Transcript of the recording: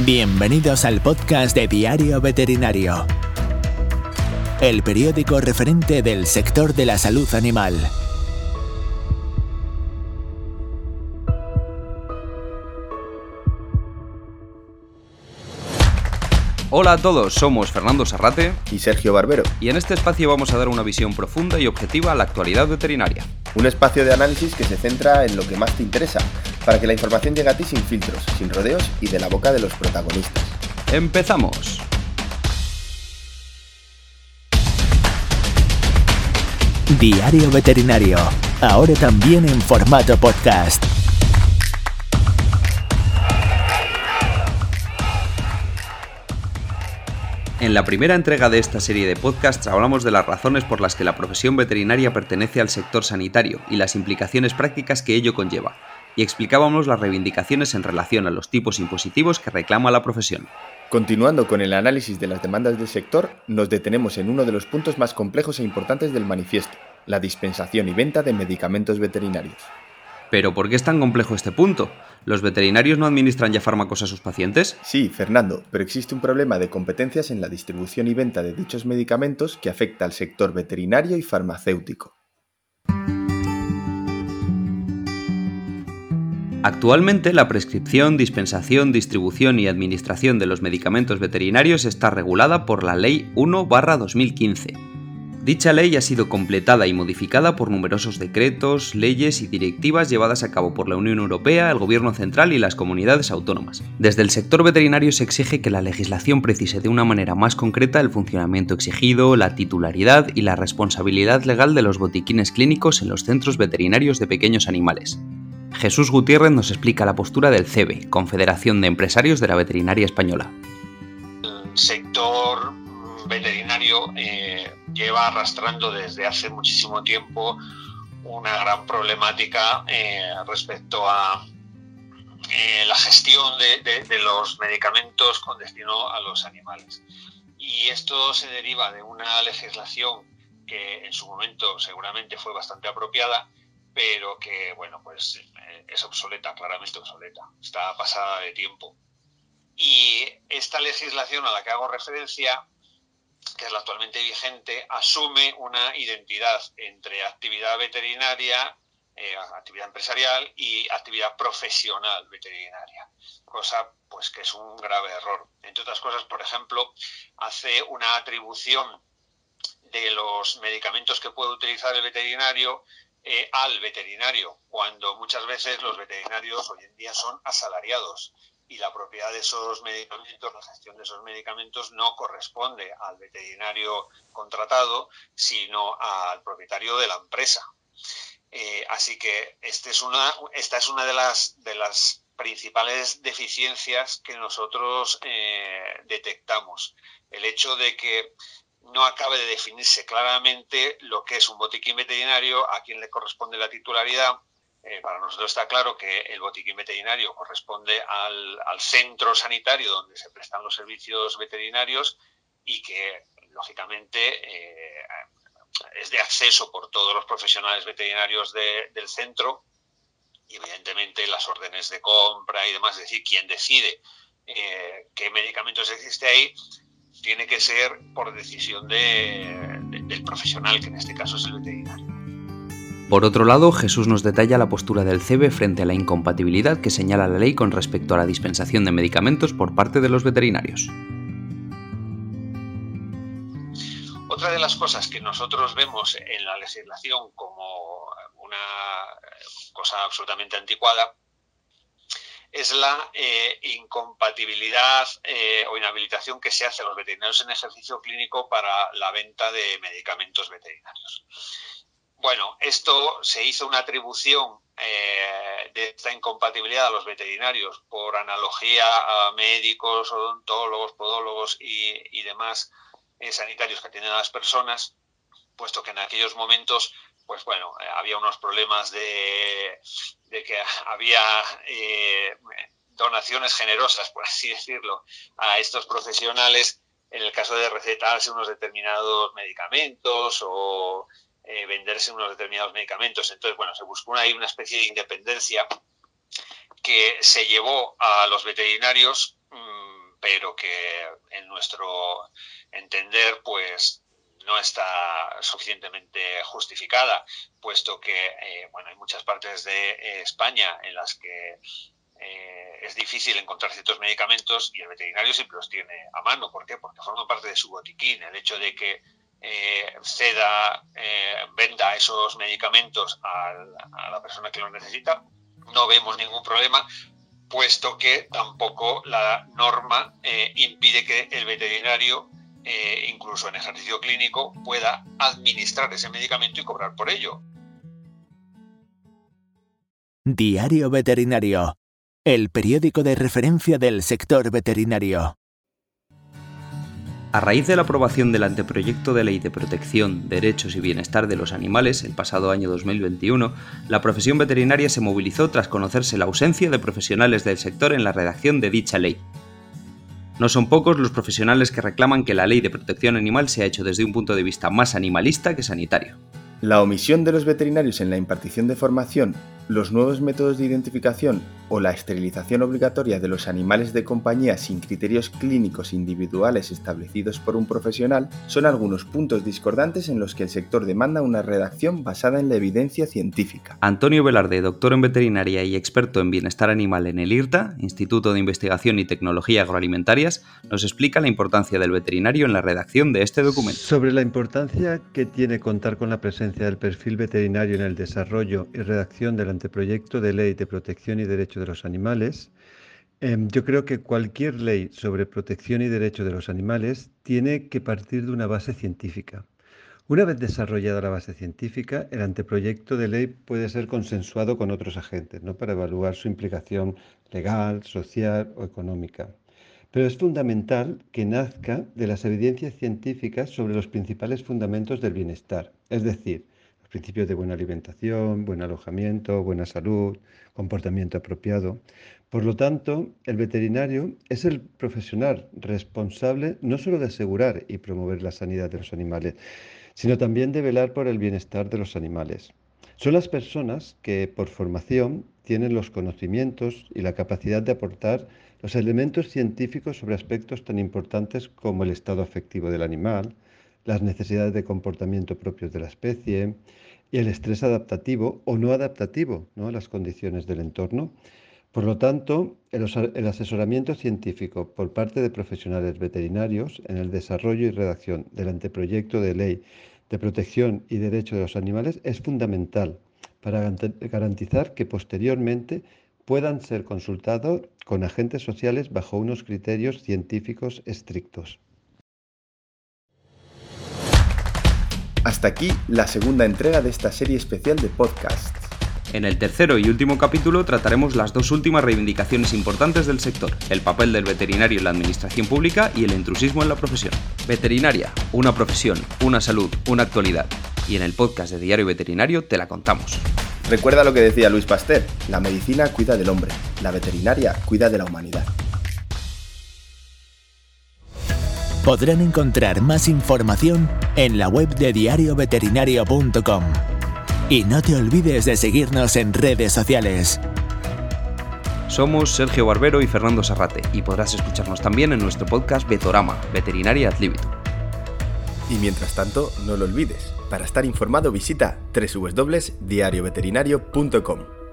Bienvenidos al podcast de Diario Veterinario, el periódico referente del sector de la salud animal. Hola a todos, somos Fernando Sarrate y Sergio Barbero. Y en este espacio vamos a dar una visión profunda y objetiva a la actualidad veterinaria. Un espacio de análisis que se centra en lo que más te interesa, para que la información llegue a ti sin filtros, sin rodeos y de la boca de los protagonistas. ¡Empezamos! Diario Veterinario, ahora también en formato podcast. En la primera entrega de esta serie de podcasts hablamos de las razones por las que la profesión veterinaria pertenece al sector sanitario y las implicaciones prácticas que ello conlleva, y explicábamos las reivindicaciones en relación a los tipos impositivos que reclama la profesión. Continuando con el análisis de las demandas del sector, nos detenemos en uno de los puntos más complejos e importantes del manifiesto, la dispensación y venta de medicamentos veterinarios. Pero ¿por qué es tan complejo este punto? ¿Los veterinarios no administran ya fármacos a sus pacientes? Sí, Fernando, pero existe un problema de competencias en la distribución y venta de dichos medicamentos que afecta al sector veterinario y farmacéutico. Actualmente la prescripción, dispensación, distribución y administración de los medicamentos veterinarios está regulada por la Ley 1-2015 Dicha ley ha sido completada y modificada por numerosos decretos, leyes y directivas llevadas a cabo por la Unión Europea, el Gobierno central y las comunidades autónomas. Desde el sector veterinario se exige que la legislación precise de una manera más concreta el funcionamiento exigido, la titularidad y la responsabilidad legal de los botiquines clínicos en los centros veterinarios de pequeños animales. Jesús Gutiérrez nos explica la postura del CEBE, Confederación de Empresarios de la Veterinaria Española. El sector veterinario eh, lleva arrastrando desde hace muchísimo tiempo una gran problemática eh, respecto a eh, la gestión de, los medicamentos con destino a los animales. Y esto se deriva de una legislación que en su momento seguramente fue bastante apropiada, pero que, bueno, pues es obsoleta, claramente obsoleta, está pasada de tiempo. Y esta legislación a la que hago referencia que es la actualmente vigente, asume una identidad entre actividad veterinaria, eh, actividad empresarial y actividad profesional veterinaria, cosa pues que es un grave error. Entre otras cosas, por ejemplo, hace una atribución de los medicamentos que puede utilizar el veterinario eh, al veterinario, cuando muchas veces los veterinarios hoy en día son asalariados y la propiedad de esos medicamentos, la gestión de esos medicamentos no corresponde al veterinario contratado, sino al propietario de la empresa. Eh, así que este es una, esta es una de las, de las principales deficiencias que nosotros eh, detectamos. El hecho de que no acabe de definirse claramente lo que es un botiquín veterinario, a quién le corresponde la titularidad, eh, para nosotros está claro que el botiquín veterinario corresponde al, centro sanitario donde se prestan los servicios veterinarios y que, lógicamente, eh, es de acceso por todos los profesionales veterinarios del centro y, evidentemente, las órdenes de compra y demás, es decir, quien decide eh, qué medicamentos existe ahí, tiene que ser por decisión del profesional, que en este caso es el veterinario. Por otro lado, Jesús nos detalla la postura del CEBE frente a la incompatibilidad que señala la ley con respecto a la dispensación de medicamentos por parte de los veterinarios. Otra de las cosas que nosotros vemos en la legislación como una cosa absolutamente anticuada es la eh, incompatibilidad eh, o inhabilitación que se hace a los veterinarios en ejercicio clínico para la venta de medicamentos veterinarios. Bueno, esto se hizo una atribución eh, de esta incompatibilidad a los veterinarios por analogía a médicos, odontólogos, podólogos y, demás eh, sanitarios que atienden a las personas, puesto que en aquellos momentos, pues bueno, eh, había unos problemas de, que había donaciones generosas, por así decirlo, a estos profesionales en el caso de recetarse unos determinados medicamentos o eh, venderse unos determinados medicamentos. Entonces, bueno, se buscó ahí una especie de independencia que se llevó a los veterinarios mm, pero que en nuestro entender, pues no está suficientemente justificada, puesto que eh, bueno, hay muchas partes de eh, España en las que eh, es difícil encontrar ciertos medicamentos y el veterinario siempre los tiene a mano. ¿Por qué? Porque forman parte de su botiquín. El hecho de que ceda, venda esos medicamentos a la persona que los necesita, no vemos ningún problema, puesto que tampoco la norma impide que el veterinario eh, incluso en ejercicio clínico, pueda administrar ese medicamento y cobrar por ello. Diario Veterinario, el periódico de referencia del sector veterinario. A raíz de la aprobación del anteproyecto de ley de protección, derechos y bienestar de los animales el pasado año 2021, la profesión veterinaria se movilizó tras conocerse la ausencia de profesionales del sector en la redacción de dicha ley. No son pocos los profesionales que reclaman que la ley de protección animal se ha hecho desde un punto de vista más animalista que sanitario. La omisión de los veterinarios en la impartición de formación los nuevos métodos de identificación o la esterilización obligatoria de los animales de compañía sin criterios clínicos individuales establecidos por un profesional son algunos puntos discordantes en los que el sector demanda una redacción basada en la evidencia científica. Antonio Velarde, doctor en veterinaria y experto en bienestar animal en el IRTA, Instituto de Investigación y Tecnología Agroalimentarias, nos explica la importancia del veterinario en la redacción de este documento. Sobre la importancia que tiene contar con la presencia del perfil veterinario en el desarrollo y redacción de la anteproyecto de ley de protección y derecho de los animales, em, yo creo que cualquier ley sobre protección y derecho de los animales tiene que partir de una base científica. Una vez desarrollada la base científica, el anteproyecto de ley puede ser consensuado con otros agentes ¿no? para evaluar su implicación legal, social o económica. Pero es fundamental que nazca de las evidencias científicas sobre los principales fundamentos del bienestar, es decir, principios de buena alimentación, buen alojamiento, buena salud, comportamiento apropiado. Por lo tanto, el veterinario es el profesional responsable no solo de asegurar y promover la sanidad de los animales, sino también de velar por el bienestar de los animales. Son las personas que por formación tienen los conocimientos y la capacidad de aportar los elementos científicos sobre aspectos tan importantes como el estado afectivo del animal, las necesidades de comportamiento propios de la especie y el estrés adaptativo o no adaptativo ¿no? a las condiciones del entorno. Por lo tanto, el, asesoramiento científico por parte de profesionales veterinarios en el desarrollo y redacción del anteproyecto de ley de protección y derecho de los animales es fundamental para garantizar que posteriormente puedan ser consultados con agentes sociales bajo unos criterios científicos estrictos. Hasta aquí la segunda entrega de esta serie especial de podcast. En el tercero y último capítulo trataremos las dos últimas reivindicaciones importantes del sector, el papel del veterinario en la administración pública y el intrusismo en la profesión. Veterinaria, una profesión, una salud, una actualidad. Y en el podcast de Diario Veterinario te la contamos. Recuerda lo que decía Luis Pasteur, la medicina cuida del hombre, la veterinaria cuida de la humanidad. Podrán encontrar más información en la web de diarioveterinario.com. Y no te olvides de seguirnos en redes sociales. Somos Sergio Barbero y Fernando Sarrate y podrás escucharnos también en nuestro podcast Vetorama, Veterinaria ad libitum. Y mientras tanto, no lo olvides, para estar informado visita www.diarioveterinario.com.